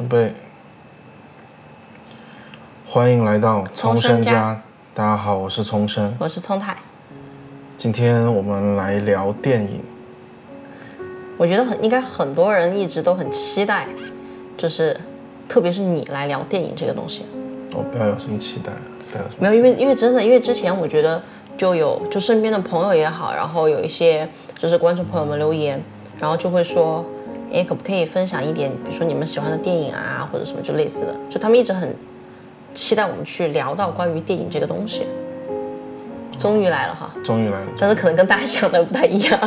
准备，欢迎来到葱生生家大家好，我是葱生。我是聪太，今天我们来聊电影。我觉得很应该很多人一直都很期待，就是特别是你来聊电影这个东西。我不要有什么期待，不要有什么没有，因为因为真的，因为之前我觉得就有就身边的朋友也好，然后有一些就是观众朋友们留言，然后就会说，哎，可不可以分享一点，比如说你们喜欢的电影啊，或者什么就类似的，就他们一直很期待我们去聊到关于电影这个东西。终于来了哈，终于来了。但是可能跟大家想的不太一样。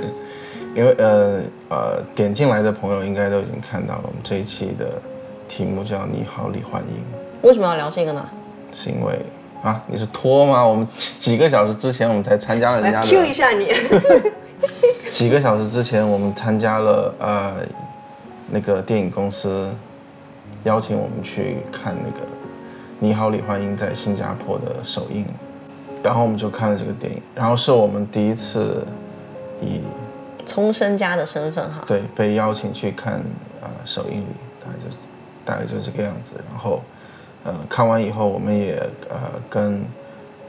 因为呃呃，点进来的朋友应该都已经看到了，我们这一期的题目叫“你好，李焕英为什么要聊这个呢？”，是因为啊，你是托吗？我们几几个小时之前我们才参加了人家的，下你。几个小时之前我们参加了呃那个电影公司邀请我们去看那个《你好，李焕英》在新加坡的首映，然后我们就看了这个电影，然后是我们第一次以冲生家的身份哈，对，被邀请去看呃首映礼，大概就大概就是这个样子。然后，呃，看完以后，我们也呃跟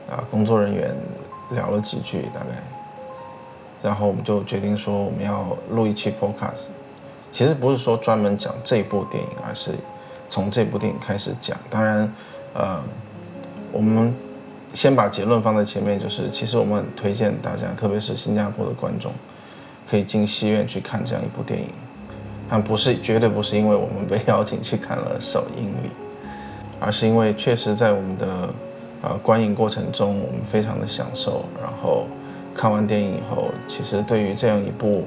啊、工作人员聊了几句，大概，然后我们就决定说我们要录一期 podcast。其实不是说专门讲这部电影，而是从这部电影开始讲。当然，呃，我们先把结论放在前面，就是其实我们很推荐大家，特别是新加坡的观众。可以进戏院去看这样一部电影，但不是绝对不是因为我们被邀请去看了首映礼，而是因为确实在我们的呃观影过程中，我们非常的享受。然后看完电影以后，其实对于这样一部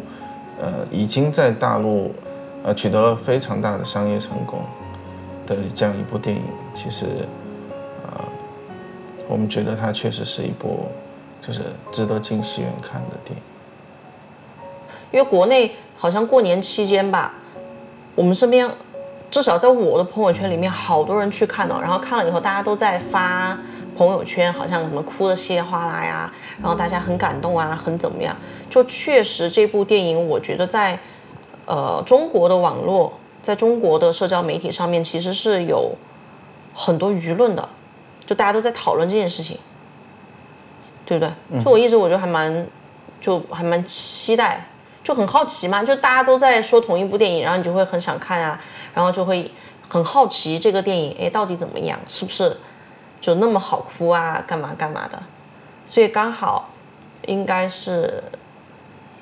呃已经在大陆呃取得了非常大的商业成功的这样一部电影，其实呃我们觉得它确实是一部就是值得进戏院看的电影。因为国内好像过年期间吧，我们身边至少在我的朋友圈里面，好多人去看了，然后看了以后，大家都在发朋友圈，好像什么哭的稀里哗啦呀，然后大家很感动啊，很怎么样？就确实这部电影，我觉得在呃中国的网络，在中国的社交媒体上面，其实是有很多舆论的，就大家都在讨论这件事情，对不对？就我一直我觉得还蛮，就还蛮期待。就很好奇嘛，就大家都在说同一部电影，然后你就会很想看啊，然后就会很好奇这个电影，哎，到底怎么样？是不是就那么好哭啊？干嘛干嘛的？所以刚好应该是，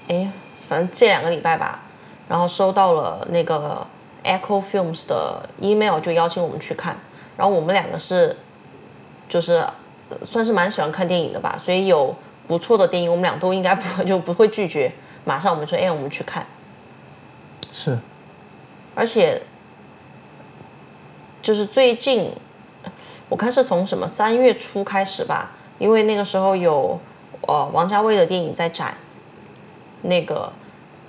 哎，反正这两个礼拜吧，然后收到了那个 Echo Films 的 email，就邀请我们去看。然后我们两个是就是算是蛮喜欢看电影的吧，所以有不错的电影，我们俩都应该不 就不会拒绝。马上我们说，哎，我们去看。是，而且就是最近，我看是从什么三月初开始吧，因为那个时候有呃王家卫的电影在展，那个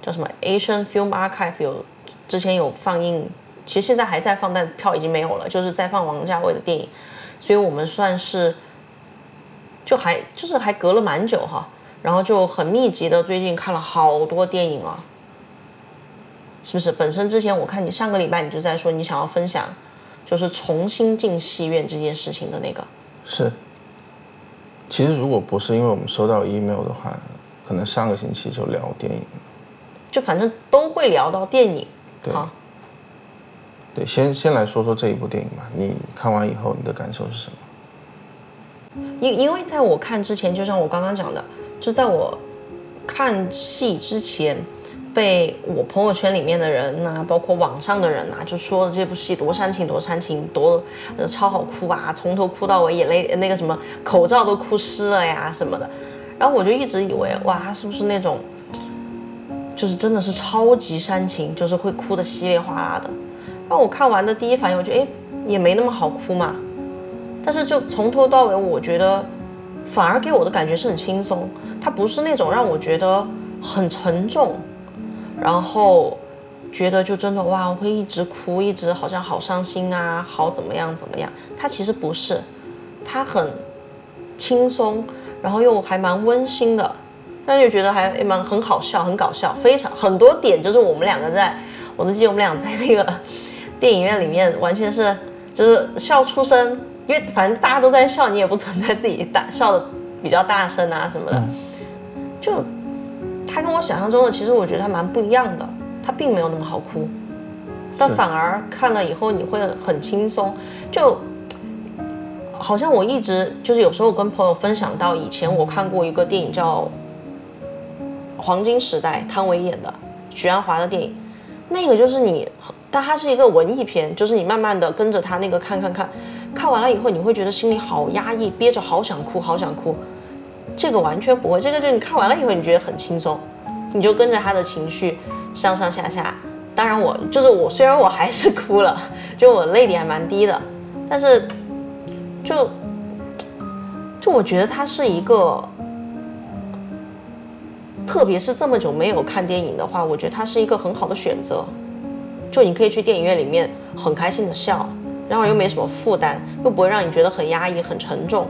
叫什么 Asian Film Archive 有之前有放映，其实现在还在放，但票已经没有了，就是在放王家卫的电影，所以我们算是就还就是还隔了蛮久哈。然后就很密集的，最近看了好多电影了，是不是？本身之前我看你上个礼拜你就在说你想要分享，就是重新进戏院这件事情的那个。是。其实如果不是因为我们收到 email 的话，可能上个星期就聊电影。就反正都会聊到电影。对。对，先先来说说这一部电影吧。你看完以后，你的感受是什么？因因为在我看之前，就像我刚刚讲的。就在我看戏之前，被我朋友圈里面的人呐，包括网上的人呐，就说的这部戏多煽情，多煽情，多呃超好哭啊，从头哭到尾，眼泪那个什么口罩都哭湿了呀什么的。然后我就一直以为，哇，是不是那种，就是真的是超级煽情，就是会哭的稀里哗啦的。然后我看完的第一反应，我觉得哎，也没那么好哭嘛。但是就从头到尾，我觉得。反而给我的感觉是很轻松，它不是那种让我觉得很沉重，然后觉得就真的哇，我会一直哭，一直好像好伤心啊，好怎么样怎么样？他其实不是，他很轻松，然后又还蛮温馨的，那就觉得还蛮很好笑，很搞笑，非常很多点就是我们两个在，我都记得我们俩在那个。电影院里面完全是就是笑出声，因为反正大家都在笑，你也不存在自己大笑的比较大声啊什么的，就他跟我想象中的，其实我觉得他蛮不一样的，他并没有那么好哭，但反而看了以后你会很轻松，就。好像我一直就是有时候跟朋友分享到以前我看过一个电影叫《黄金时代》，汤唯演的，许鞍华的电影，那个就是你，但它是一个文艺片，就是你慢慢的跟着他那个看看看，看完了以后你会觉得心里好压抑，憋着好想哭，好想哭。这个完全不会，这个就你看完了以后你觉得很轻松，你就跟着他的情绪上上下下。当然我就是我，虽然我还是哭了，就我泪点还蛮低的，但是。就，就我觉得它是一个，特别是这么久没有看电影的话，我觉得它是一个很好的选择。就你可以去电影院里面很开心的笑，然后又没什么负担，又不会让你觉得很压抑、很沉重，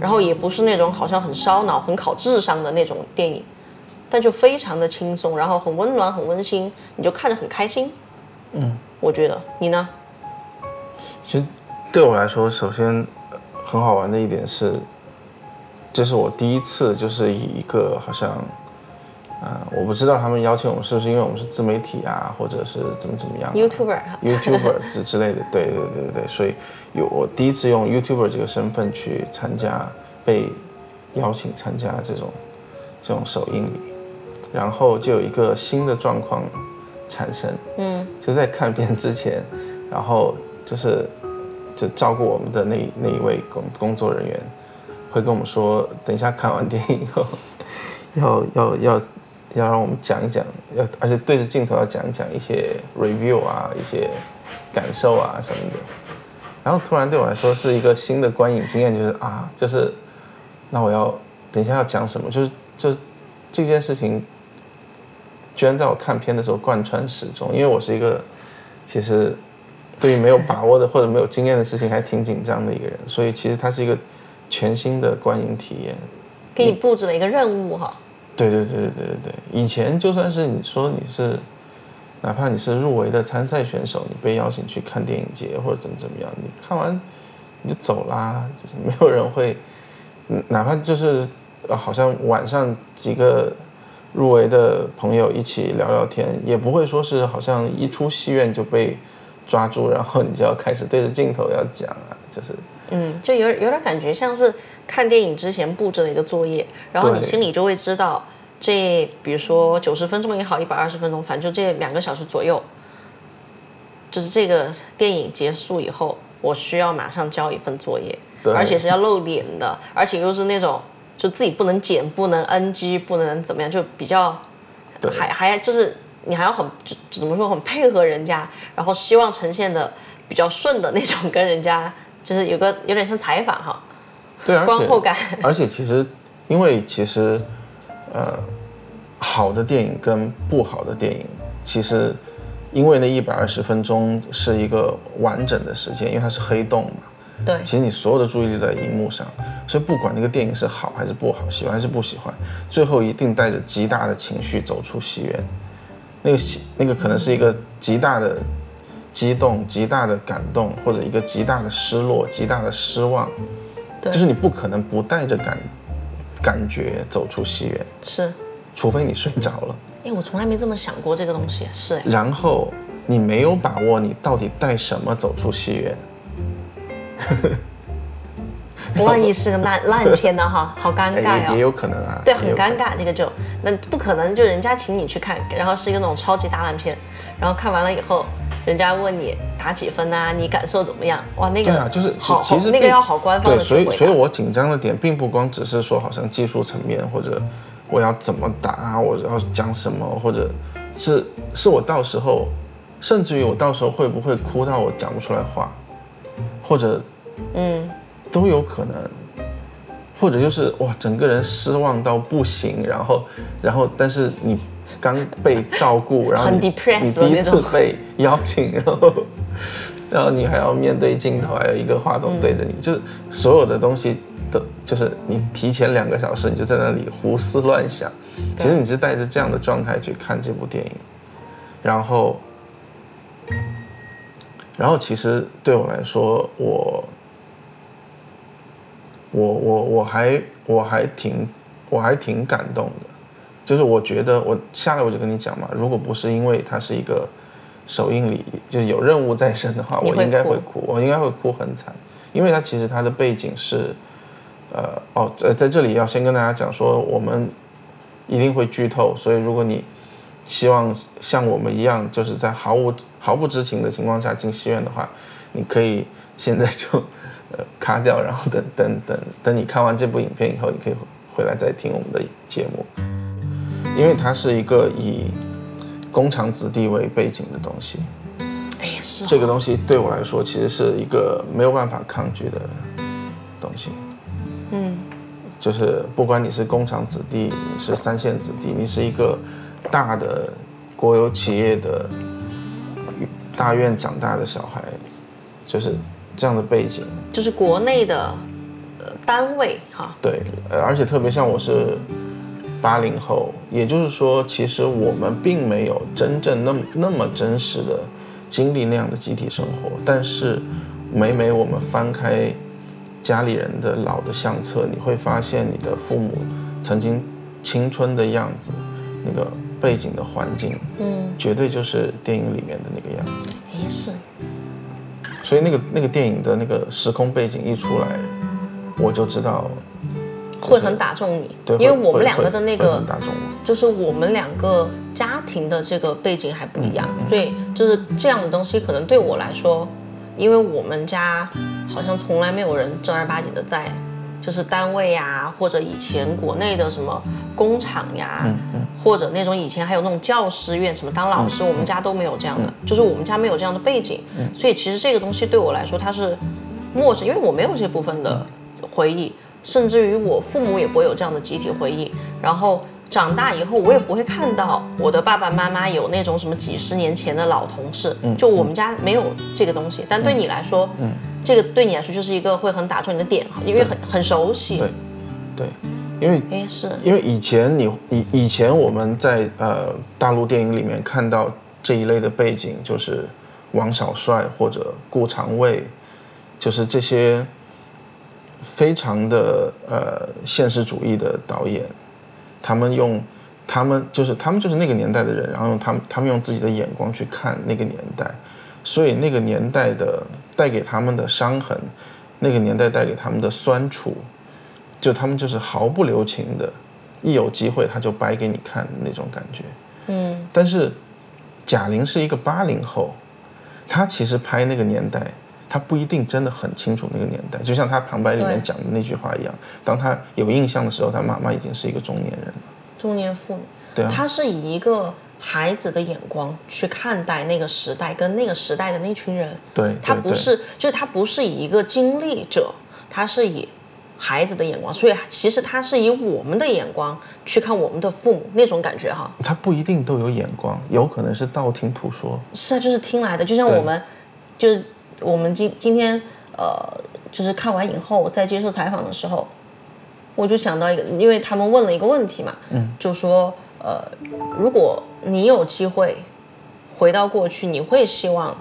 然后也不是那种好像很烧脑、很考智商的那种电影，但就非常的轻松，然后很温暖、很温馨，你就看着很开心。嗯，我觉得你呢？其实。对我来说，首先很好玩的一点是，这是我第一次就是以一个好像，啊，我不知道他们邀请我们是不是因为我们是自媒体啊，或者是怎么怎么样，YouTuber，YouTuber 之之类的，对对对对对，所以有我第一次用 YouTuber 这个身份去参加被邀请参加这种这种首映礼，然后就有一个新的状况产生，嗯，就在看片之前，然后就是。就照顾我们的那那一位工工作人员，会跟我们说，等一下看完电影以后，要要要要让我们讲一讲，要而且对着镜头要讲一讲一些 review 啊，一些感受啊什么的。然后突然对我来说是一个新的观影经验，就是啊，就是那我要等一下要讲什么，就是就这件事情，居然在我看片的时候贯穿始终，因为我是一个其实。对于没有把握的或者没有经验的事情，还挺紧张的一个人，所以其实它是一个全新的观影体验，给你布置了一个任务哈。对对对对对对，以前就算是你说你是，哪怕你是入围的参赛选手，你被邀请去看电影节或者怎么怎么样，你看完你就走啦，就是没有人会，哪怕就是好像晚上几个入围的朋友一起聊聊天，也不会说是好像一出戏院就被。抓住，然后你就要开始对着镜头要讲啊，就是，嗯，就有有点感觉像是看电影之前布置了一个作业，然后你心里就会知道，这比如说九十分钟也好，一百二十分钟，反正就这两个小时左右，就是这个电影结束以后，我需要马上交一份作业，而且是要露脸的，而且又是那种就自己不能剪、不能 NG、不能怎么样，就比较，还还就是。你还要很就怎么说很配合人家，然后希望呈现的比较顺的那种，跟人家就是有个有点像采访哈，对，观后感。而且其实，因为其实，呃，好的电影跟不好的电影，其实因为那一百二十分钟是一个完整的时间，因为它是黑洞嘛，对，其实你所有的注意力在荧幕上，所以不管那个电影是好还是不好，喜欢还是不喜欢，最后一定带着极大的情绪走出戏院。那个那个可能是一个极大的激动、极大的感动，或者一个极大的失落、极大的失望，就是你不可能不带着感感觉走出戏院，是，除非你睡着了。哎，我从来没这么想过这个东西，是。然后你没有把握，你到底带什么走出戏院？万一是个烂烂片呢？哈，好尴尬哦。也有可能啊。对，很尴尬。这个就那不可能，就人家请你去看，然后是一个那种超级大烂片，然后看完了以后，人家问你打几分啊？你感受怎么样？哇，那个对啊，就是好，其实那个要好官方的对，所以所以我紧张的点并不光只是说好像技术层面，或者我要怎么打，我要讲什么，或者是是我到时候，甚至于我到时候会不会哭到我讲不出来话，或者嗯。都有可能，或者就是哇，整个人失望到不行，然后，然后，但是你刚被照顾，然后你你第一次被邀请，然后，然后你还要面对镜头，还有一个话筒对着你，就是所有的东西都就是你提前两个小时你就在那里胡思乱想，其实你是带着这样的状态去看这部电影，然后，然后其实对我来说，我我我我还我还挺我还挺感动的，就是我觉得我下来我就跟你讲嘛，如果不是因为它是一个首映礼，就是有任务在身的话，我应该会哭，我应该会哭很惨，因为它其实它的背景是，呃哦，在在这里要先跟大家讲说，我们一定会剧透，所以如果你希望像我们一样，就是在毫无毫不知情的情况下进戏院的话，你可以现在就呃卡掉，然后等等等等你看完这部影片以后，你可以回来再听我们的节目，因为它是一个以工厂子弟为背景的东西，哎，是、哦、这个东西对我来说其实是一个没有办法抗拒的东西。嗯，就是不管你是工厂子弟，你是三线子弟，你是一个大的国有企业的大院长大的小孩，就是这样的背景。就是国内的呃单位哈，对，呃，而且特别像我是八零后，也就是说，其实我们并没有真正那么那么真实的经历那样的集体生活，但是每每我们翻开家里人的老的相册，你会发现你的父母曾经青春的样子，那个背景的环境，嗯，绝对就是电影里面的那个样子。也是，所以那个那个电影的那个时空背景一出来，我就知道，会很打中你，对，因为我们两个的那个。就是我们两个家庭的这个背景还不一样，嗯所以就是这样的东西可能对我来说，因为我们家好像从来没有人正儿八经的在，就是单位呀，或者以前国内的什么工厂呀，嗯或者那种以前还有那种教师院什么当老师，我们家都没有这样的，就是我们家没有这样的背景，所以其实这个东西对我来说它是陌生，因为我没有这部分的回忆，甚至于我父母也不会有这样的集体回忆，然后。长大以后，我也不会看到我的爸爸妈妈有那种什么几十年前的老同事，就我们家没有这个东西。但对你来说，嗯这个对你来说就是一个会很打中你的点，因为很很熟悉。对，对，因为哎是，因为以前你以以前我们在呃大陆电影里面看到这一类的背景，就是王小帅或者顾长卫，就是这些非常的呃现实主义的导演，他们用他们就是他们就是那个年代的人，然后用他们他们用自己的眼光去看那个年代，所以那个年代的带给他们的伤痕，那个年代带给他们的酸楚，就他们就是毫不留情的，一有机会他就掰给你看那种感觉。嗯，但是贾玲是一个八零后，她其实拍那个年代，她不一定真的很清楚那个年代，就像他旁白里面讲的那句话一样，当他有印象的时候，他妈妈已经是一个中年人了。中年妇女，对啊，她是以一个孩子的眼光去看待那个时代跟那个时代的那群人，对他不是，就是他不是以一个经历者，他是以孩子的眼光，所以其实他是以我们的眼光去看我们的父母那种感觉哈。他不一定都有眼光，有可能是道听途说。是啊，就是听来的，就像我们，就是我们今今天呃，就是看完以后在接受采访的时候，我就想到一个，因为他们问了一个问题嘛，嗯，就说呃，如果你有机会回到过去，你会希望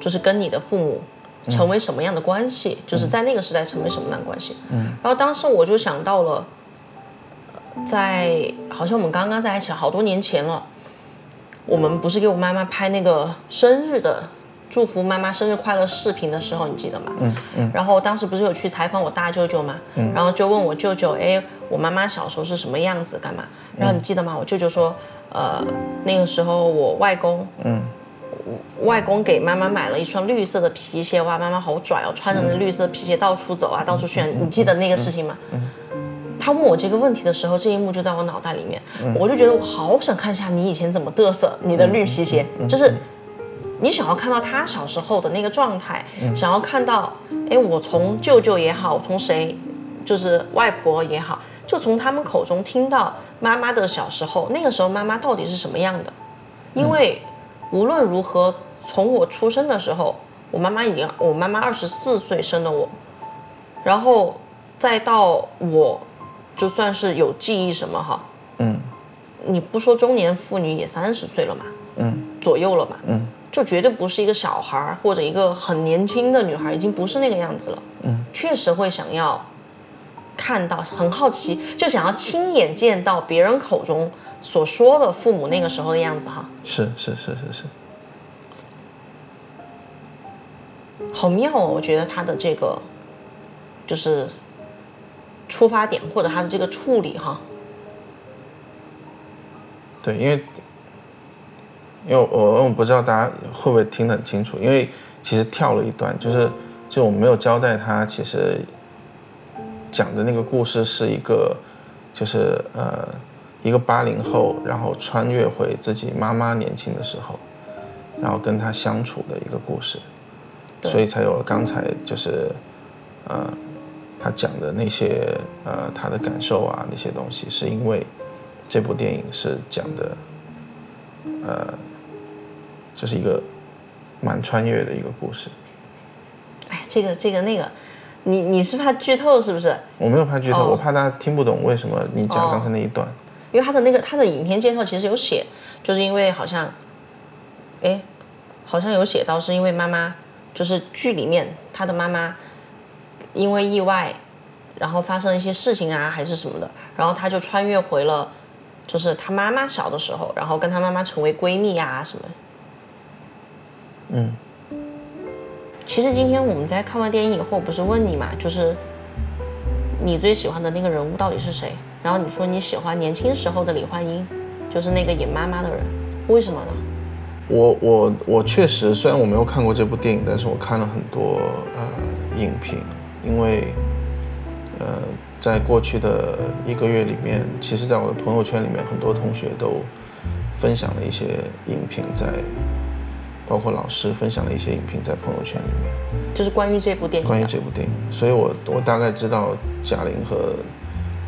就是跟你的父母成为什么样的关系？就是在那个时代成为什么样的关系？嗯，然后当时我就想到了，呃在好像我们刚刚在一起好多年前了。我们不是给我妈妈拍那个生日的祝福妈妈生日快乐视频的时候，你记得吗？嗯嗯。然后当时不是有去采访我大舅舅吗？嗯。然后就问我舅舅，哎，我妈妈小时候是什么样子，干嘛？然后你记得吗？我舅舅说，呃，那个时候我外公，嗯，外公给妈妈买了一双绿色的皮鞋，哇，妈妈好拽哦，穿着那绿色皮鞋到处走啊，到处炫。你记得那个事情吗？嗯。他问我这个问题的时候，这一幕就在我脑袋里面，我就觉得我好想看一下你以前怎么嘚瑟，你的绿皮鞋，就是你想要看到他小时候的那个状态，想要看到，哎，我从舅舅也好，从谁，就是外婆也好，就从他们口中听到妈妈的小时候，那个时候妈妈到底是什么样的？因为无论如何，从我出生的时候，我妈妈已经，我妈妈二十四岁生的我，然后再到我。就算是有记忆什么哈，嗯，你不说中年妇女也三十岁了嘛，嗯，左右了嘛，嗯，就绝对不是一个小孩儿或者一个很年轻的女孩，已经不是那个样子了。嗯，确实会想要看到，很好奇，就想要亲眼见到别人口中所说的父母那个时候的样子哈。是是是是是，好妙哦！我觉得他的这个就是出发点或者他的这个处理哈。对，因为因为我我不知道大家会不会听得很清楚，因为其实跳了一段，就是就我没有交代他其实讲的那个故事是一个就是呃一个八零后，然后穿越回自己妈妈年轻的时候，然后跟他相处的一个故事，所以才有了刚才就是呃他讲的那些呃他的感受啊那些东西，是因为这部电影是讲的呃这是一个蛮穿越的一个故事。哎，这个这个那个，你你是怕剧透是不是？我没有怕剧透，哦我怕大家听不懂为什么你讲哦刚才那一段。因为他的那个他的影片介绍其实有写，就是因为好像，哎，好像有写到是因为妈妈，就是剧里面他的妈妈因为意外，然后发生了一些事情啊还是什么的，然后他就穿越回了，就是他妈妈小的时候，然后跟他妈妈成为闺蜜啊什么。嗯，其实今天我们在看完电影以后，不是问你嘛，就是你最喜欢的那个人物到底是谁？然后你说你喜欢年轻时候的李焕英，就是那个演妈妈的人，为什么呢？我我我确实，虽然我没有看过这部电影，但是我看了很多呃影评，因为呃在过去的一个月里面，其实在我的朋友圈里面，很多同学都分享了一些影评在，包括老师分享了一些影评在朋友圈里面。就是关于这部电影。关于这部电影，所以我我大概知道贾玲和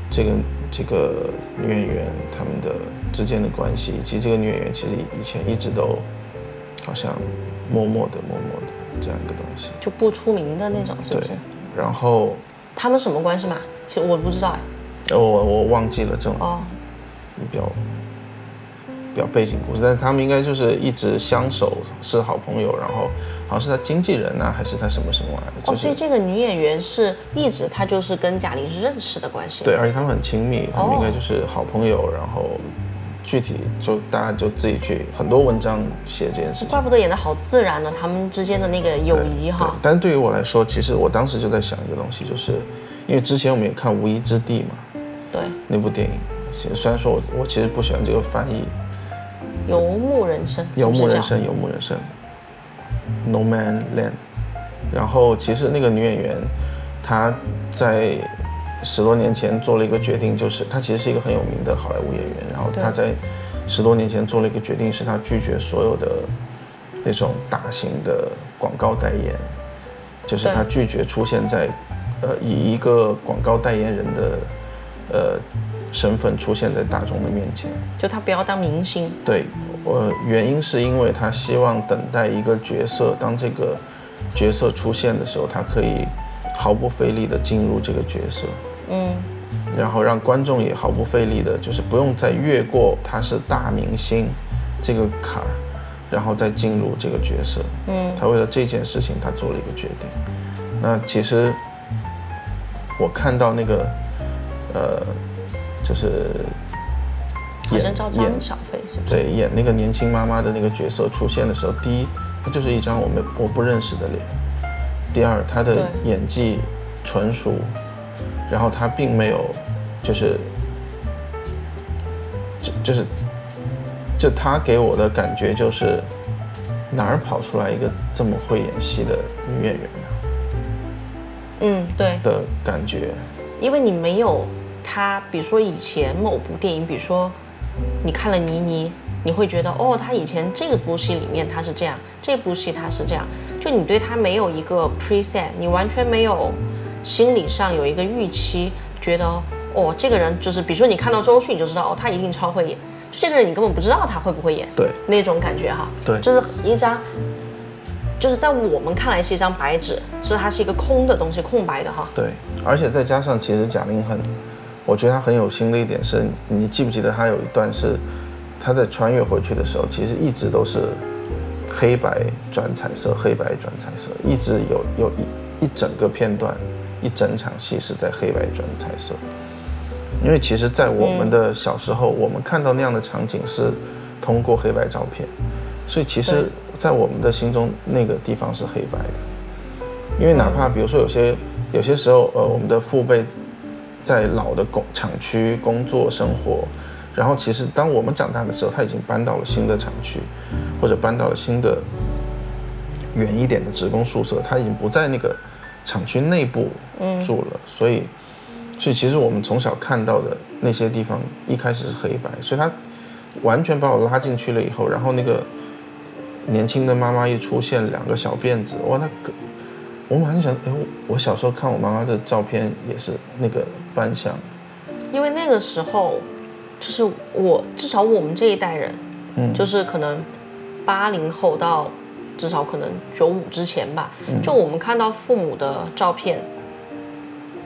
这个这个女演员他们的之间的关系，以及这个女演员其实以前一直都好像默默的默默的这样一个东西。就不出名的那种，是不对是？，然后他们什么关系嘛？其实我不知道哎。呃我我忘记了这种哦，比较比较背景故事，但是他们应该就是一直相守，是好朋友，然后好像是他经纪人呐、还是他什么什么玩意儿，哦，就是所以这个女演员是一直她就是跟贾玲是认识的关系。对，而且他们很亲密，他们应该哦就是好朋友，然后具体就大家就自己去很多文章写这件事情。怪不得演的好自然呢，他们之间的那个友谊哈。但对于我来说，其实我当时就在想一个东西，就是因为之前我们也看《无依之地》嘛，对，那部电影，虽然说我我其实不喜欢这个翻译，游牧人生，游牧人生，游牧人生，No Man Land。然后其实那个女演员，她在十多年前做了一个决定，就是她其实是一个很有名的好莱坞演员，然后她在十多年前做了一个决定，是她拒绝所有的那种大型的广告代言，就是她拒绝出现在呃以一个广告代言人的呃身份出现在大众的面前。就他不要当明星。对，我原因是因为他希望等待一个角色，当这个角色出现的时候，他可以毫不费力的进入这个角色，嗯，然后让观众也毫不费力的，就是不用再越过他是大明星这个坎儿，然后再进入这个角色。嗯，他为了这件事情，他做了一个决定。那其实我看到那个，呃，就是演小飞，是不是？对，演那个年轻妈妈的那个角色出现的时候，第一，她就是一张我们我不认识的脸；第二，她的演技纯熟，然后她并没有，就是，就就是，就她给我的感觉就是，哪儿跑出来一个这么会演戏的女演员呢嗯，对，的感觉？因为你没有她，比如说以前某部电影，比如说你看了倪妮，你会觉得哦，他以前这部戏里面他是这样，这部戏他是这样，就你对他没有一个 preset，你完全没有心理上有一个预期，觉得哦，这个人就是，比如说你看到周迅，你就知道哦，他一定超会演，就这个人你根本不知道他会不会演，对那种感觉哈，对就是一张。就是在我们看来是一张白纸，是它是一个空的东西，空白的哈。对，而且再加上，其实贾玲很，我觉得他很有心的一点是，你记不记得他有一段是，他在穿越回去的时候，其实一直都是黑白转彩色，黑白转彩色，一直有有一一整个片段，一整场戏是在黑白转彩色。因为其实，在我们的小时候，我们看到那样的场景是通过黑白照片，所以其实，在我们的心中，那个地方是黑白的。因为哪怕比如说有些有些时候，呃，我们的父辈在老的工厂区工作生活，然后其实当我们长大的时候，他已经搬到了新的厂区，或者搬到了新的远一点的职工宿舍，他已经不在那个厂区内部住了，所以。所以其实我们从小看到的那些地方，一开始是黑白，所以他完全把我拉进去了以后，然后那个年轻的妈妈一出现，两个小辫子，哇，那个我马上想，哎，我小时候看我妈妈的照片也是那个扮相。因为那个时候，就是我至少我们这一代人，嗯，就是可能八零后到至少可能九五之前吧，就我们看到父母的照片。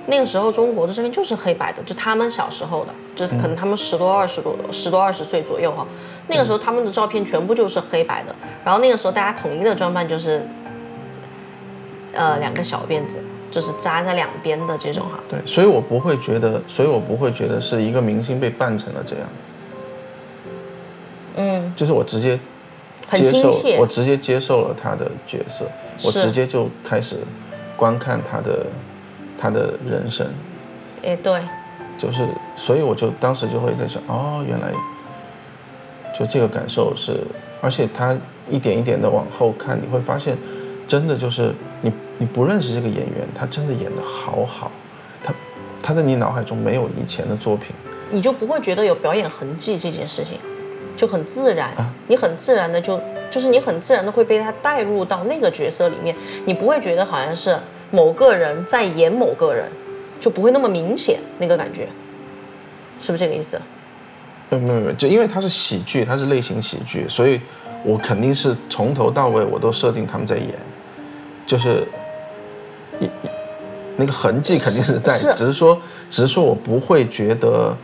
那个时候中国的这边就是黑白的，就他们小时候的，就是可能他们十多二十多十多二十岁左右哈，那个时候他们的照片全部就是黑白的，然后那个时候大家统一的装扮就是，呃两个小辫子，就是扎在两边的这种哈。对，所以我不会觉得，所以我不会觉得是一个明星被扮成了这样。嗯，就是我直接接受，我直接接受了他的角色，我直接就开始观看他的。他的人生，哎，对，就是，所以我就当时就会在想，哦，原来，就这个感受是，而且他一点一点的往后看，你会发现，真的就是你你不认识这个演员，他真的演得好好，他他在你脑海中没有以前的作品，你就不会觉得有表演痕迹这件事情，就很自然，你很自然的就就是你很自然的会被他带入到那个角色里面，你不会觉得好像是。某个人在演某个人，就不会那么明显那个感觉，是不是这个意思？没有没有，就因为它是喜剧，它是类型喜剧，所以我肯定是从头到尾我都设定他们在演，就是那个痕迹肯定是在，只是说只是说我不会觉得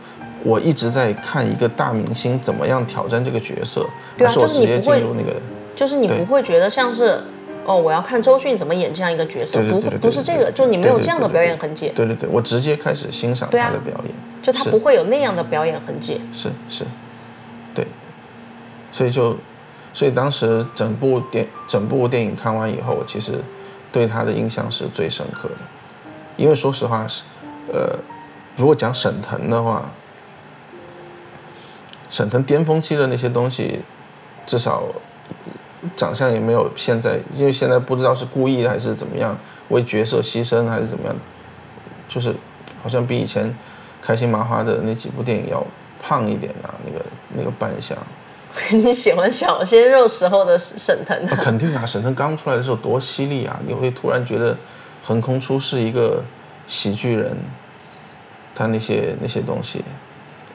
我一直在看一个大明星怎么样挑战这个角色，对啊，就是你不会那个，就是你不会觉得像是。哦，我要看周迅怎么演这样一个角色，不不是这个，就你没有这样的表演痕迹。对对对，我直接开始欣赏他的表演，就他不会有那样的表演痕迹。是是，对，所以就，所以当时整部电整部电影看完以后，其实对他的印象是最深刻的，因为说实话是，呃，如果讲沈腾的话，沈腾巅峰期的那些东西，至少。长相也没有现在，因为现在不知道是故意还是怎么样，为角色牺牲还是怎么样，就是好像比以前开心麻花的那几部电影要胖一点啊，那个那个扮相。你喜欢小鲜肉时候的沈腾？肯定啊，沈腾刚出来的时候多犀利啊！你会突然觉得横空出世一个喜剧人，他那些那些东西。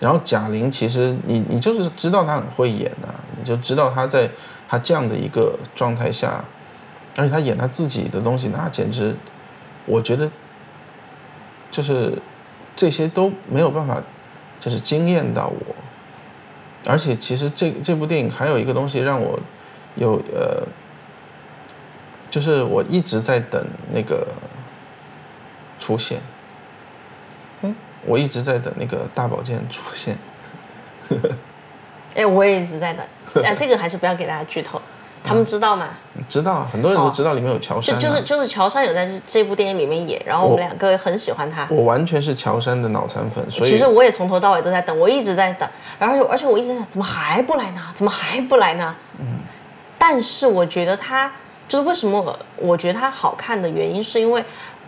然后贾玲其实你你就是知道她很会演的，你就知道她在。他这样的一个状态下，而且他演他自己的东西，那简直，我觉得，就是这些都没有办法，就是惊艳到我。而且其实这这部电影还有一个东西让我有呃，就是我一直在等那个出现。嗯，我一直在等那个大宝剑出现。哎，我也一直在等。啊，这个还是不要给大家剧透，他们知道吗？知道，很多人都知道里面有乔杉。就就是就是乔杉有在这这部电影里面演，然后我们两个很喜欢他。我完全是乔杉的脑残粉，所以其实我也从头到尾都在等，我一直在等，然后而且我一直在怎么还不来呢？怎么还不来呢？嗯。但是我觉得他就是为什么我觉得他好看的原因，是因为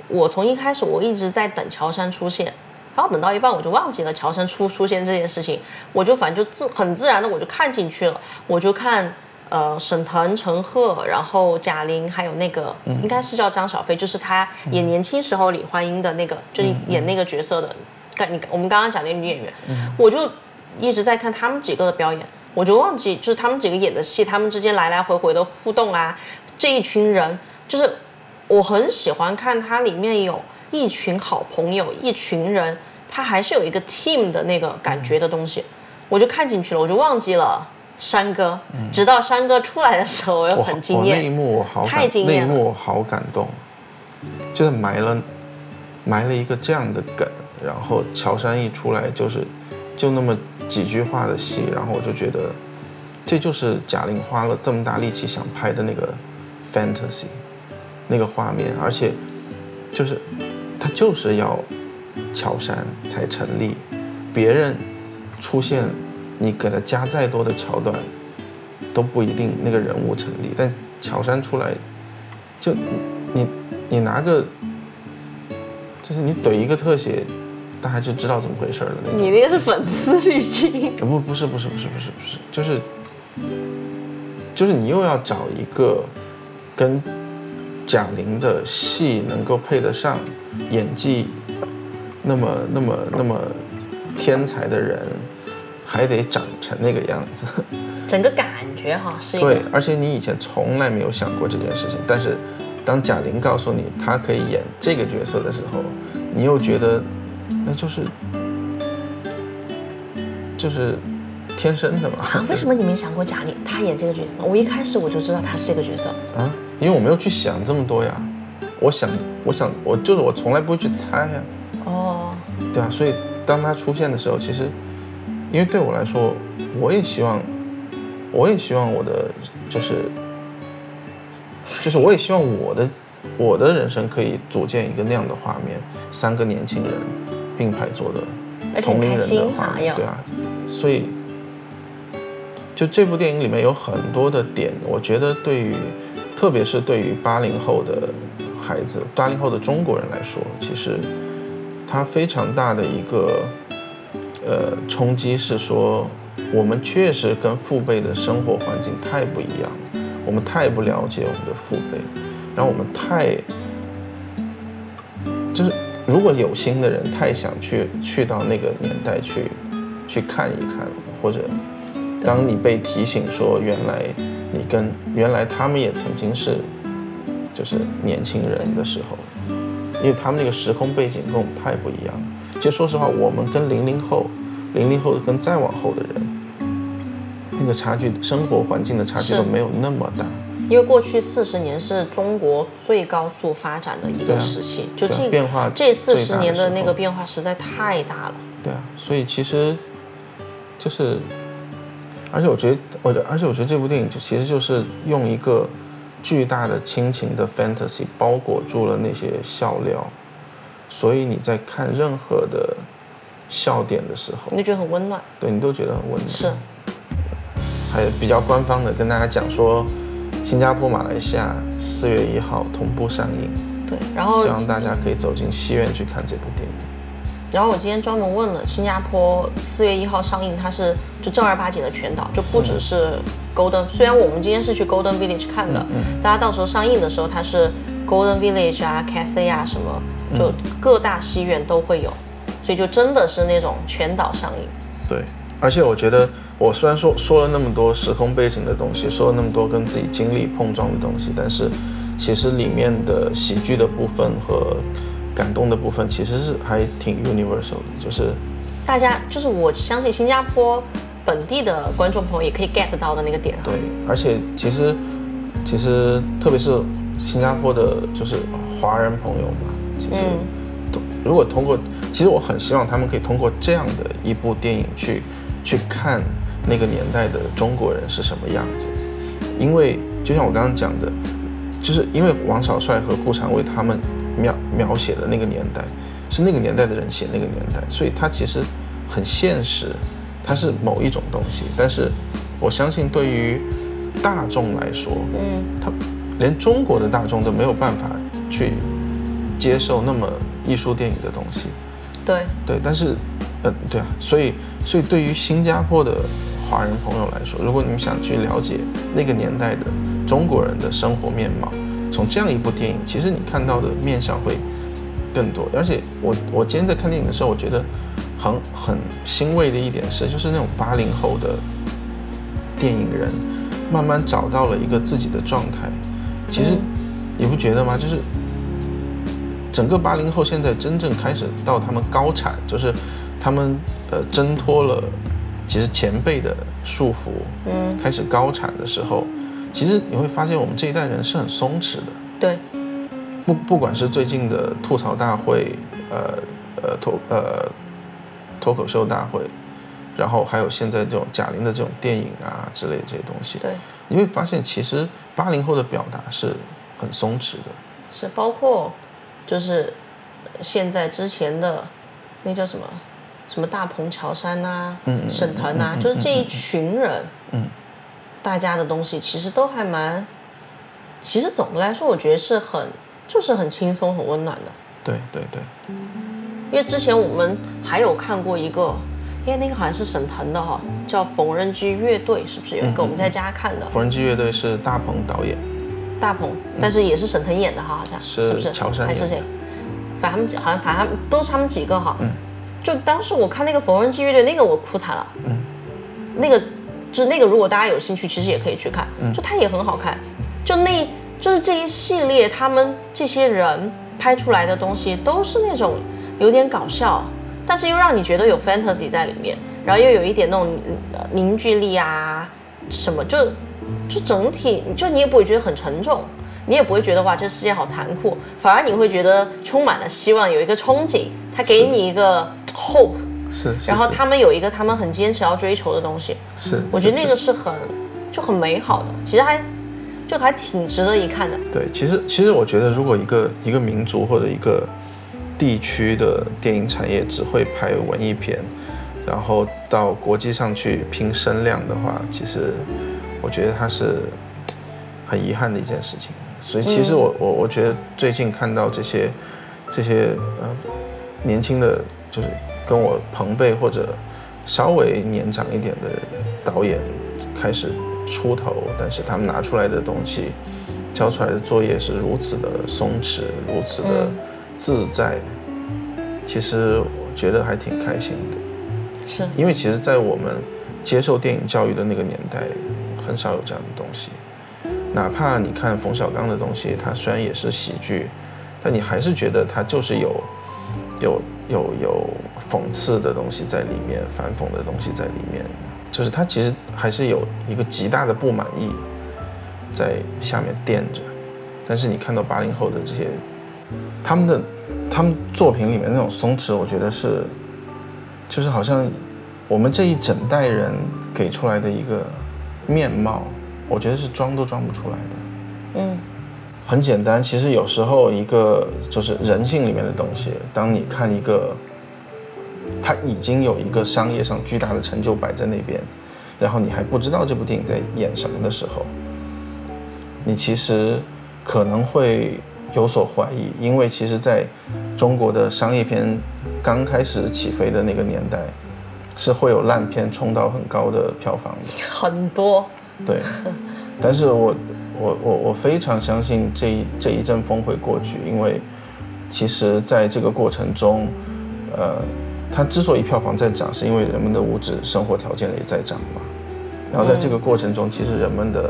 我从一开始我一直在等乔杉出现。然后等到一半，我就忘记了乔杉出出现这件事情，我就反正就自很自然的我就看进去了，我就看呃沈腾、陈赫，然后贾玲，还有那个应该是叫张小飞，就是她演年轻时候李焕英的那个，就是演那个角色的，刚你我们刚刚讲那个女演员，我就一直在看他们几个的表演，我就忘记就是他们几个演的戏，他们之间来来回回的互动啊，这一群人就是我很喜欢看它里面有。一群好朋友，一群人，他还是有一个 team 的那个感觉的东西，我就看进去了，我就忘记了山哥，直到山哥出来的时候，我又很惊我那一。幕我好太感，那一惊艳了幕我好感动，就是埋了埋了一个这样的梗，然后乔杉一出来就是就那么几句话的戏，然后我就觉得这就是贾玲花了这么大力气想拍的那个 fantasy 那个画面，而且就是他就是要乔杉才成立，别人出现你给他加再多的桥段。都不一定那个人物成立，但乔杉出来，就你你你拿个，就是你怼一个特写，大家就知道怎么回事了那种。你那个是粉丝滤镜，呃不不是不是不是不是不是，就是就是你又要找一个跟贾玲的戏能够配得上，演技那么那么那么天才的人，还得长成那个样子。整个感觉哈是一个对，而且你以前从来没有想过这件事情，但是当贾玲告诉你她可以演这个角色的时候，你又觉得那就是就是天生的嘛。啊，为什么你没想过贾玲她演这个角色呢？我一开始我就知道她是这个角色。啊？因为我没有去想这么多呀，我想，我想，我就是我从来不会去猜呀，哦，对啊，所以当她出现的时候，其实因为对我来说，我也希望，我也希望我的就是就是我也希望我的我的人生可以组建一个那样的画面，三个年轻人并排坐的同龄人的画面，对啊，所以就这部电影里面有很多的点，我觉得对于特别是对于八零后的孩子，八零后的中国人来说，其实他非常大的一个呃冲击是说，我们确实跟父辈的生活环境太不一样了，我们太不了解我们的父辈，然后我们太就是如果有心的人太想去去到那个年代去去看一看，或者当你被提醒说原来你跟原来他们也曾经是就是年轻人的时候，因为他们那个时空背景跟我们太不一样了。其实说实话，我们跟零零后、零零后跟再往后的人，那个差距，生活环境的差距都没有那么大。因为过去四十年是中国最高速发展的一个时期，就这啊这变化这四十年的那个变化实在太大了。对啊，所以其实就是，而且我觉得，我觉得，而且我觉得这部电影就其实就是用一个巨大的亲情的 fantasy 包裹住了那些笑料，所以你在看任何的笑点的时候你，就觉得很温暖，对你都觉得很温暖。是，还比较官方的跟大家讲说，新加坡、马来西亚四月一号同步上映，对。然后希望大家可以走进戏院去看这部电影。然后我今天专门问了新加坡四月一号上映，它是就正儿八经的全岛，就不只是 Golden。虽然我们今天是去 Golden Village 看的，大家到时候上映的时候，它是 Golden Village 啊、Cathay 啊什么，就各大戏院都会有，所以就真的是那种全岛上映。对，而且我觉得，我虽然说说了那么多时空背景的东西，说了那么多跟自己经历碰撞的东西，但是其实里面的喜剧的部分和感动的部分，其实是还挺 universal 的，就是大家就是我相信新加坡本地的观众朋友也可以 get 到的那个点哈。对，而且其实其实特别是新加坡的，就是华人朋友嘛，其实如果通过，其实我很希望他们可以通过这样的一部电影去去看那个年代的中国人是什么样子，因为就像我刚刚讲的，就是因为王小帅和顾长卫他们描描写的那个年代，是那个年代的人写那个年代，所以它其实很现实，它是某一种东西。但是我相信对于大众来说，嗯，他连中国的大众都没有办法去接受那么艺术电影的东西。对，对，但是，呃，对啊，所以，所以对于新加坡的华人朋友来说，如果你们想去了解那个年代的中国人的生活面貌，从这样一部电影，其实你看到的面相会更多。而且我我今天在看电影的时候，我觉得很很欣慰的一点是，就是那种八零后的电影人，慢慢找到了一个自己的状态。其实嗯你不觉得吗？就是整个八零后现在真正开始到他们高产，就是他们呃挣脱了其实前辈的束缚，嗯，开始高产的时候，其实你会发现我们这一代人是很松弛的。对，不不管是最近的吐槽大会，呃呃脱呃脱口秀大会，然后还有现在这种贾玲的这种电影啊之类的这些东西，对，你会发现其实八零后的表达是很松弛的。是包括就是现在之前的那叫什么什么大鹏、乔杉啊、嗯嗯沈腾啊，嗯嗯就是这一群人，嗯，大家的东西其实都还蛮，其实总的来说，我觉得是很就是很轻松、很温暖的。对对对，因为之前我们还有看过一个，因为那个好像是沈腾的哈，叫《缝纫机乐队》，是不是有一个我们在家看的？缝纫机乐队是大鹏导演，大鹏，但是也是沈腾演的哈，好像是不是？乔杉还是谁？反正他们几好像反正都是他们几个哈。嗯。就当时我看那个缝纫机乐队那个，我哭惨了。嗯。那个就是那个，如果大家有兴趣，其实也可以去看。嗯。就它也很好看，就那就是这一系列他们这些人拍出来的东西，都是那种有点搞笑，但是又让你觉得有 fantasy 在里面，然后又有一点那种呃凝聚力啊什么，就就整体就你也不会觉得很沉重。你也不会觉得哇，这世界好残酷，反而你会觉得充满了希望，有一个憧憬，它给你一个 hope，是，然后他们有一个他们很坚持要追求的东西，是，我觉得那个是很就很美好的，其实还就还挺值得一看的。对，其实其实我觉得，如果一个一个民族或者一个地区的电影产业只会拍文艺片，然后到国际上去拼声量的话，其实我觉得它是很遗憾的一件事情。所以其实我、我我觉得最近看到这些这些呃年轻的，就是跟我朋辈或者稍微年长一点的导演开始出头，但是他们拿出来的东西，交出来的作业是如此的松弛，如此的嗯自在，其实我觉得还挺开心的。是，因为其实，在我们接受电影教育的那个年代，很少有这样的东西。哪怕你看冯小刚的东西，他虽然也是喜剧，但你还是觉得他就是有有有有讽刺的东西在里面，反讽的东西在里面，就是他其实还是有一个极大的不满意在下面垫着。但是你看到八零后的这些，他们的他们作品里面那种松弛，我觉得是就是好像我们这一整代人给出来的一个面貌，我觉得是装都装不出来的。嗯，很简单，其实有时候一个就是人性里面的东西，当你看一个，他已经有一个商业上巨大的成就摆在那边，然后你还不知道这部电影在演什么的时候，你其实可能会有所怀疑，因为其实在中国的商业片刚开始起飞的那个年代，是会有烂片冲到很高的票房的。很多，对，但是我我我我非常相信这一这一阵风会过去，因为其实在这个过程中，呃，它之所以票房在涨，是因为人们的物质生活条件也在涨嘛。然后在这个过程中，其实人们的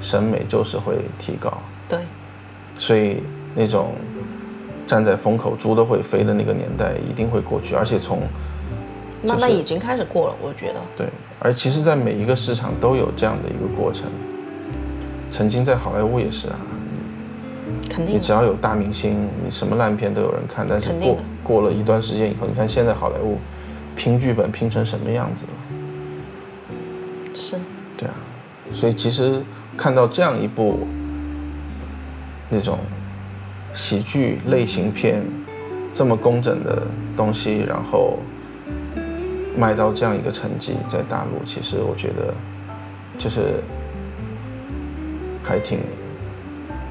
审美就是会提高，对，所以那种站在风口猪都会飞的那个年代一定会过去，而且从就是慢慢已经开始过了，我觉得。对，而其实，在每一个市场都有这样的一个过程。曾经在好莱坞也是啊，肯定，你只要有大明星，你什么烂片都有人看。但是过过了一段时间以后，你看现在好莱坞拼剧本拼成什么样子了？是，对啊，所以其实看到这样一部那种喜剧类型片这么工整的东西，然后卖到这样一个成绩，在大陆，其实我觉得就是还挺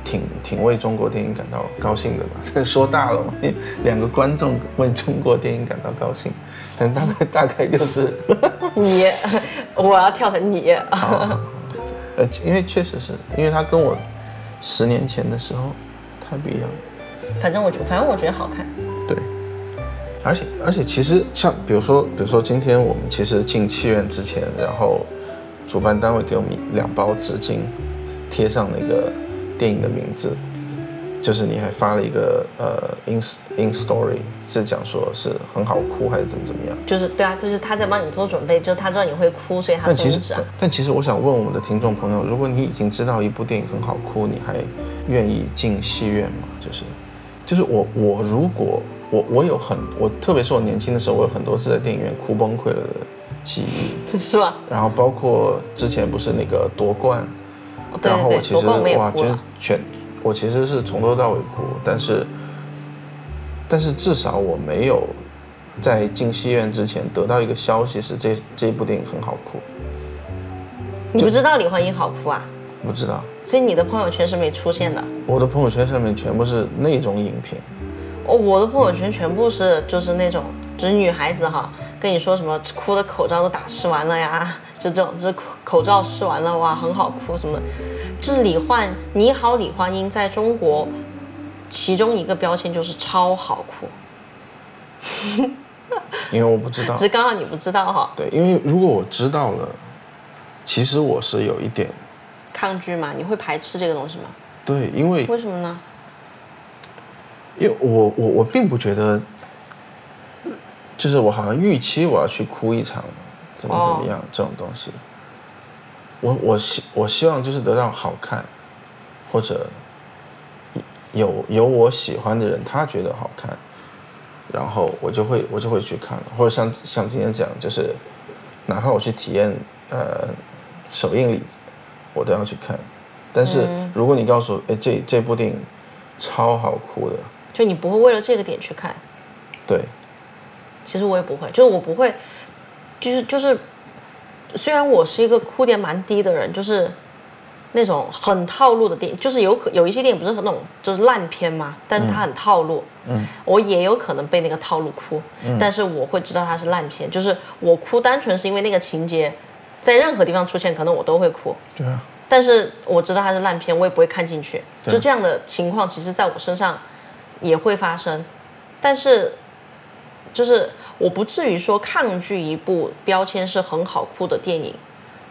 挺挺为中国电影感到高兴的吧。说大了嘛，两个观众为中国电影感到高兴，但大概大概就是。你，我要跳成你，啊，呃，因为确实是因为他跟我十年前的时候太不一样了，反正我觉，反正我觉得好看。对，而且而且其实像比如说比如说今天我们其实进戏院之前，然后主办单位给我们两包纸巾，贴上那个电影的名字，就是你还发了一个呃 in in story，是讲说是很好哭还是怎么怎么样？就是对啊，就是他在帮你做准备，就是他知道你会哭，所以他但其实但其实我想问我们的听众朋友，如果你已经知道一部电影很好哭，你还愿意进戏院吗？就是，就是我我如果我我有很我特别是我年轻的时候，我有很多次在电影院哭崩溃了的记忆，是吧？然后包括之前不是那个夺冠，哦对对对，然后我其实我哇，就是。全我其实是从头到尾哭，但是但是至少我没有在进戏院之前得到一个消息是这这部电影很好哭，你不知道李焕英好哭啊？不知道。所以你的朋友圈是没出现的。我的朋友圈上面全部是那种影评，哦，我的朋友圈全部是就是那种，就是女孩子哈，跟你说什么哭的口罩都打湿完了呀，就这种，就是口口罩试完了哇，很好哭什么。就是李焕，你好，李焕英在中国，其中一个标签就是超好哭，因为我不知道只。是刚好你不知道哈，对，因为如果我知道了，其实我是有一点抗拒嘛，你会排斥这个东西吗？对，因为为什么呢？因为我我我并不觉得，就是我好像预期我要去哭一场，怎么怎么样、这种东西。我我希我希望就是得到好看，或者有有我喜欢的人他觉得好看，然后我就会我就会去看了，或者像像今天讲，就是哪怕我去体验呃首映礼，我都要去看。但是如果你告诉我，哎，这这部电影超好哭的，就你不会为了这个点去看，对，其实我也不会，就是我不会，就是就是，虽然我是一个哭点蛮低的人，就是那种很套路的电影，就是有可有一些电影不是很那种就是烂片嘛，但是它很套路，嗯，我也有可能被那个套路哭，但是我会知道它是烂片，就是我哭单纯是因为那个情节在任何地方出现，可能我都会哭，对啊，但是我知道它是烂片，我也不会看进去。就这样的情况，其实在我身上也会发生，但是就是我不至于说抗拒一部标签是很好哭的电影，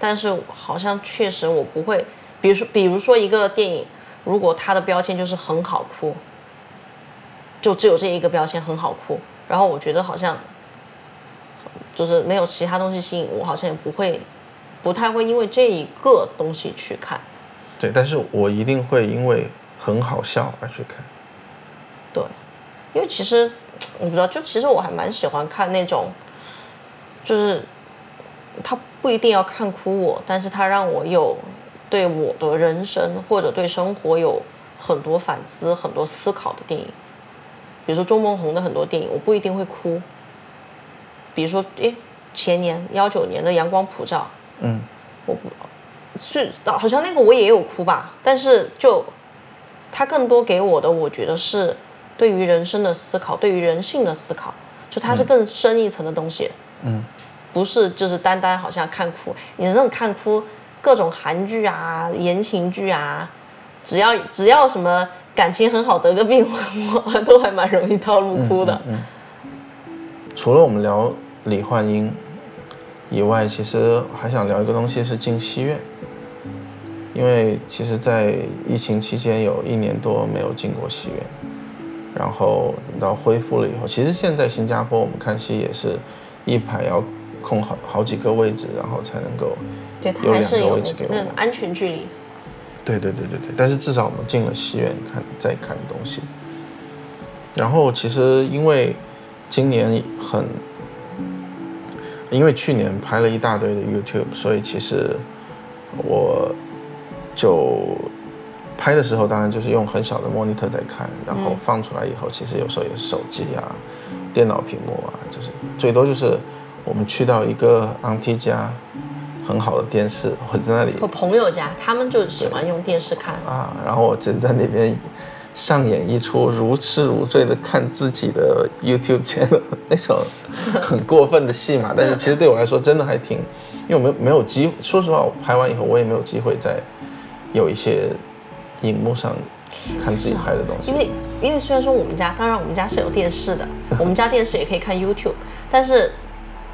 但是好像确实我不会，比如说比如说一个电影，如果它的标签就是很好哭，就只有这一个标签很好哭，然后我觉得好像就是没有其他东西吸引我，好像也不会。不太会因为这一个东西去看，对，但是我一定会因为很好笑而去看。对，因为其实我不知道，就其实我还蛮喜欢看那种，就是他不一定要看哭我，但是他让我有对我的人生或者对生活有很多反思、很多思考的电影。比如说钟孟宏的很多电影，我不一定会哭。比如说，诶，前年幺九年的《阳光普照》，嗯，我不是好像那个我也有哭吧，但是就他更多给我的，我觉得是对于人生的思考，对于人性的思考，就它是更深一层的东西。嗯，不是就是单单好像看哭，你那种看哭，各种韩剧啊、言情剧啊，只要只要什么感情很好得个病，我都还蛮容易套路哭的。除了我们聊李焕英以外，其实还想聊一个东西是进戏院，因为其实，在疫情期间有一年多没有进过戏院，然后到恢复了以后，其实现在新加坡我们看戏也是一排要空好好几个位置，然后才能够有两个位置给我们安全距离。对对对对对，但是至少我们进了戏院看再看东西。然后其实因为今年很，因为去年拍了一大堆的 YouTube，所以其实我就拍的时候当然就是用很小的 monitor 在看，然后放出来以后，其实有时候也是手机啊、电脑屏幕啊，就是最多就是我们去到一个 auntie 家很好的电视，我在那里我朋友家，他们就喜欢用电视看。啊，然后我就在那边上演一出如痴如醉的看自己的 YouTube channel 那种很过分的戏嘛，但是其实对我来说真的还挺，因为我没有没有机，说实话，我拍完以后我也没有机会再有一些荧幕上看自己拍的东西因。为因为虽然说我们家，当然我们家是有电视的，我们家电视也可以看 YouTube，但是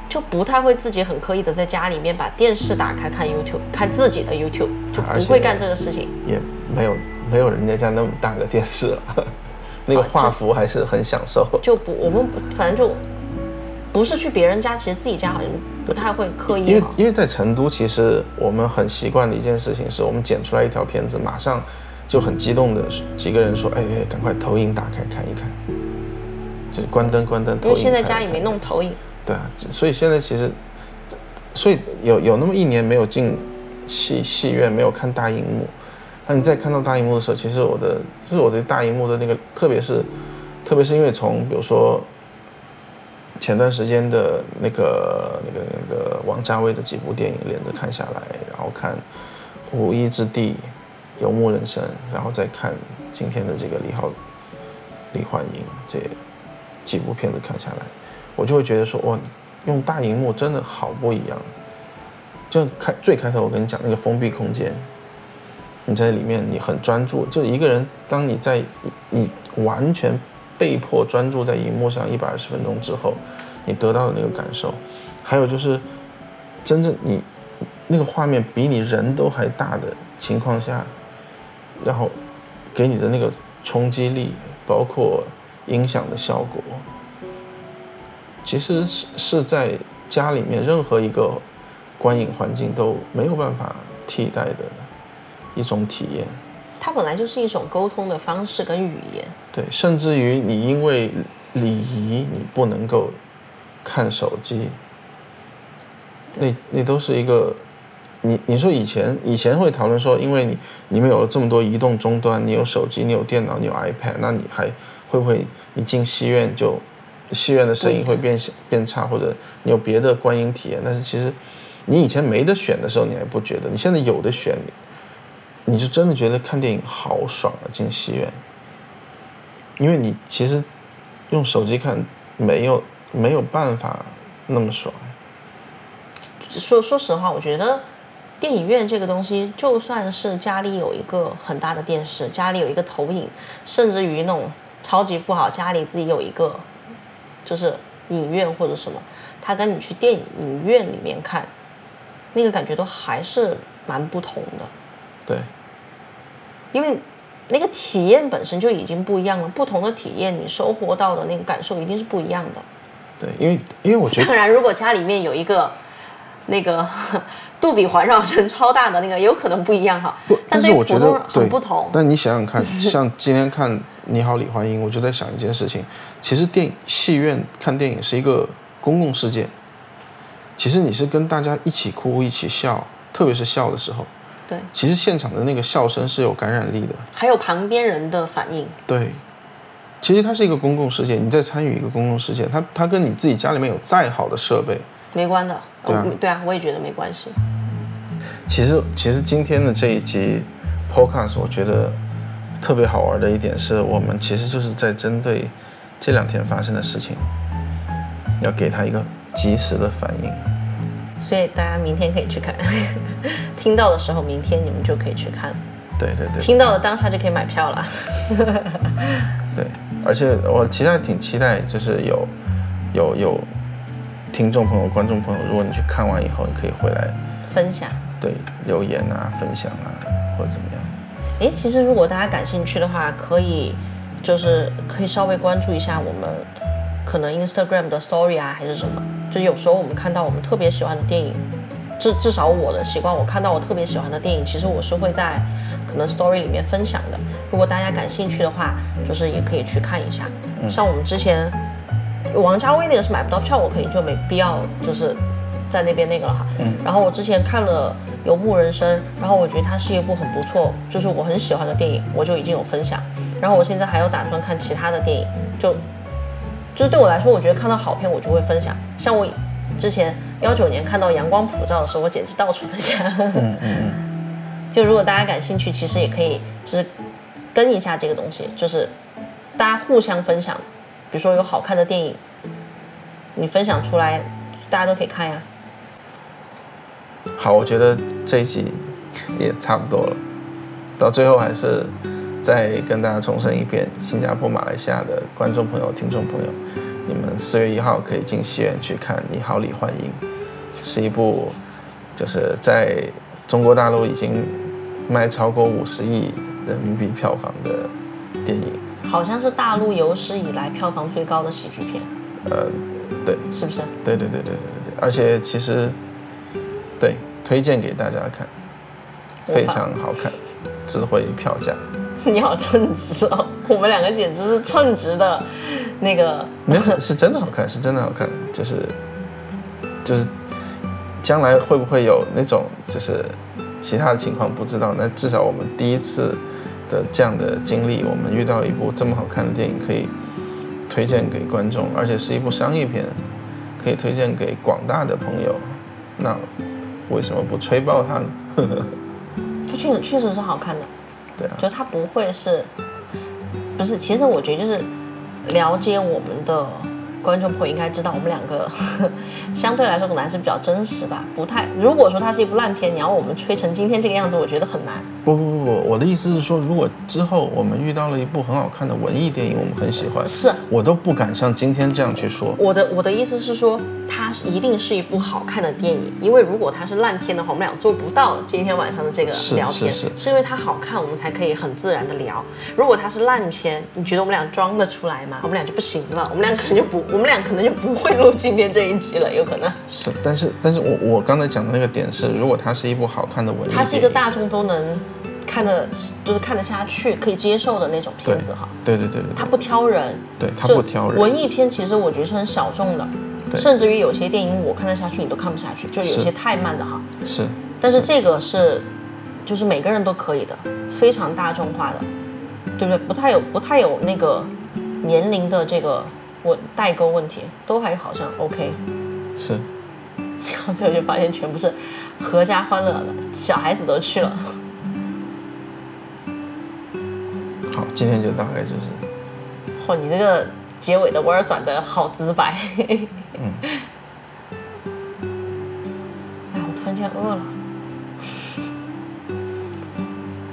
就不太会自己很刻意的在家里面把电视打开看 YouTube，看自己的 YouTube，就不会干这个事情。也没有没有人家家那么大个电视了，那个画幅还是很享受。就不我们不反正就不是去别人家，其实自己家好像不太会刻意因为。因为在成都，其实我们很习惯的一件事情是，我们剪出来一条片子，马上就很激动的几个人说：“哎哎，赶快投影打开看一看。”就是关灯关灯，投影因为现在家里没弄投影，对啊，所以现在其实，所以有有那么一年没有进戏戏院，没有看大荧幕。那你再看到大荧幕的时候，其实我的就是我对大荧幕的那个，特别是特别是因为从比如说前段时间的那个那个那个王家卫的几部电影连着看下来，然后看《无依之地》《游牧人生》，然后再看今天的这个李浩、李焕英这几部片子看下来，我就会觉得说，哇，用大荧幕真的好不一样。就开最开头我跟你讲那个封闭空间，你在里面你很专注，就一个人，当你在你完全被迫专注在荧幕上一百二十分钟之后，你得到的那个感受，还有就是真正你那个画面比你人都还大的情况下，然后给你的那个冲击力，包括音响的效果，其实是是在家里面任何一个观影环境都没有办法替代的一种体验。它本来就是一种沟通的方式跟语言。对，甚至于你因为礼仪，你不能够看手机，那那都是一个，你你说以前以前会讨论说，因为你你们有了这么多移动终端，你有手机，你有电脑，你有 iPad，那你还会不会你进戏院就戏院的声音会变变差，或者你有别的观影体验？但是其实你以前没得选的时候，你还不觉得，你现在有的选，你就真的觉得看电影好爽啊！进戏院。因为你其实用手机看没有没有办法那么爽。说说实话，我觉得电影院这个东西，就算是家里有一个很大的电视，家里有一个投影，甚至于那种超级富豪家里自己有一个就是影院或者什么，他跟你去电影院里面看，那个感觉都还是蛮不同的，对，因为那个体验本身就已经不一样了，不同的体验你收获到的那个感受一定是不一样的。对，因为因为我觉得当然，如果家里面有一个那个杜比环绕声超大的那个，有可能不一样哈。不，但对是我觉得很不同。但你想想看，像今天看《你好，李焕英》，我就在想一件事情，其实电影戏院看电影是一个公共事件，其实你是跟大家一起哭、一起笑，特别是笑的时候，对，其实现场的那个笑声是有感染力的。还有旁边人的反应，对，其实它是一个公共事件，你在参与一个公共事件，它它跟你自己家里面有再好的设备，没关的。对对啊，我也觉得没关系。其实其实今天的这一集 podcast，我觉得特别好玩的一点是我们其实就是在针对这两天发生的事情，要给他一个及时的反应。所以大家明天可以去看，听到的时候，明天你们就可以去看，对对对听到的当下就可以买票了。对，而且我其实还挺期待，就是有有有听众朋友、观众朋友，如果你去看完以后，你可以回来分享。对留言啊、分享啊，或者怎么样。诶，其实如果大家感兴趣的话，可以就是可以稍微关注一下我们可能 Instagram 的 Story 啊，还是什么。就有时候我们看到我们特别喜欢的电影，至至少我的习惯，我看到我特别喜欢的电影，其实我是会在可能 Story 里面分享的。如果大家感兴趣的话，就是也可以去看一下。像我们之前王家卫那个是买不到票，我肯定就没必要就是在那边那个了哈。嗯。然后我之前看了《游牧人生》，然后我觉得它是一部很不错，就是我很喜欢的电影，我就已经有分享。然后我现在还有打算看其他的电影，就就是对我来说，我觉得看到好片我就会分享。像我之前幺九年看到《阳光普照》的时候，我简直到处分享。嗯嗯嗯，就如果大家感兴趣，其实也可以就是跟一下这个东西，就是大家互相分享。比如说有好看的电影，你分享出来，大家都可以看呀。好，我觉得这一集也差不多了。到最后还是再跟大家重申一遍，新加坡、马来西亚的观众朋友、听众朋友，你们四月一号可以进戏院去看《你好，李焕英》，是一部就是在中国大陆已经卖超过五十亿人民币票房的电影。好像是大陆有史以来票房最高的喜剧片，呃，对，是不是？对对对对对对对，而且其实，对，推荐给大家看，非常好看，值回票价。你好称职哦，我们两个简直是称职的，那个没有是是真的好看，是真的好看，就是就是将来会不会有那种就是其他的情况不知道，那至少我们第一次的这样的经历，我们遇到一部这么好看的电影，可以推荐给观众，而且是一部商业片，可以推荐给广大的朋友，那为什么不吹爆它呢？它确实确实是好看的。对啊，就它不会是，不是？其实我觉得就是了解我们的观众朋友应该知道，我们两个 相对来说可能还是比较真实吧，不太。如果说它是一部烂片，你要我们吹成今天这个样子，我觉得很难。不不不不，我的意思是说，如果之后我们遇到了一部很好看的文艺电影，我们很喜欢，是我都不敢像今天这样去说。我的我的意思是说，它是一定是一部好看的电影，因为如果它是烂片的话，我们俩做不到今天晚上的这个聊天，是是因为它好看，我们才可以很自然的聊。如果它是烂片，你觉得我们俩装得出来吗？我们俩就不行了，我们俩可能就不，我们俩可能就不会录今天这一集了，有可能。是，但是但是我我刚才讲的那个点是，如果它是一部好看的文艺，它是一个大众都能看得，就是看得下去、可以接受的那种片子哈。对对对它不挑人，对它不挑人，文艺片其实我觉得是很小众的，对甚至于有些电影我看得下去，你都看不下去，就有些太慢的哈。是，但是这个是，就是每个人都可以的，非常大众化的，对不对？不太有不太有那个年龄的这个问代沟问题，都还好像 OK。是然后最后就发现全部是合家欢乐的，小孩子都去了。好，今天就大概就是嚯，你这个结尾的弯儿转的好直白。嗯。哎，我突然间饿了。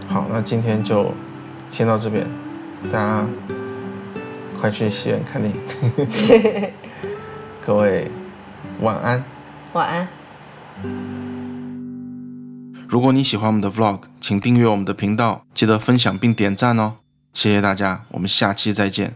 好，那今天就先到这边，大家快去戏院看电影，各位晚安。晚安。如果你喜欢我们的 Vlog，请订阅我们的频道，记得分享并点赞哦。谢谢大家，我们下期再见。